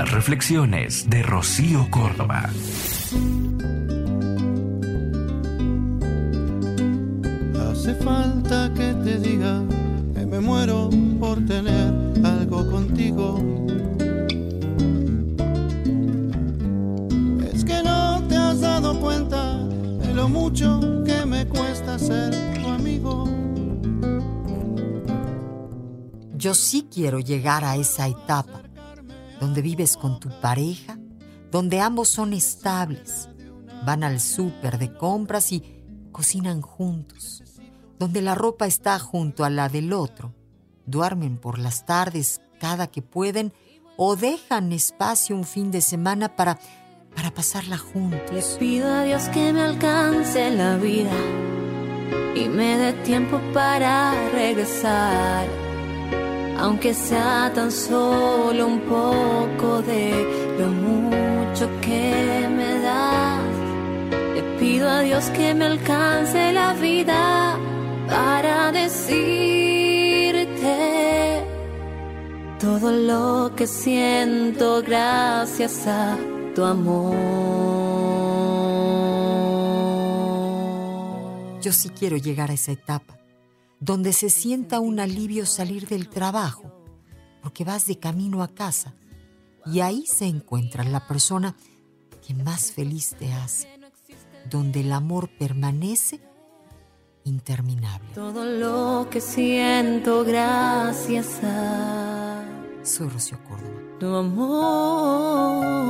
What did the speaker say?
Las reflexiones de Rocío Córdoba. Hace falta que te diga que me muero por tener algo contigo cuenta de lo mucho que me cuesta ser tu amigo. Yo sí quiero llegar a esa etapa donde vives con tu pareja, donde ambos son estables, van al súper de compras y cocinan juntos, donde la ropa está junto a la del otro, duermen por las tardes cada que pueden o dejan espacio un fin de semana para para pasarla juntos. Le pido a Dios que me alcance la vida y me dé tiempo para regresar, aunque sea tan solo un poco de lo mucho que me das. Le pido a Dios que me alcance la vida para decirte todo lo que siento gracias a tu amor. Yo sí quiero llegar a esa etapa, donde se sienta un alivio salir del trabajo, porque vas de camino a casa y ahí se encuentra la persona que más feliz te hace, donde el amor permanece interminable. Todo lo que siento gracias a... Soy Rocío Córdoba. Tu amor.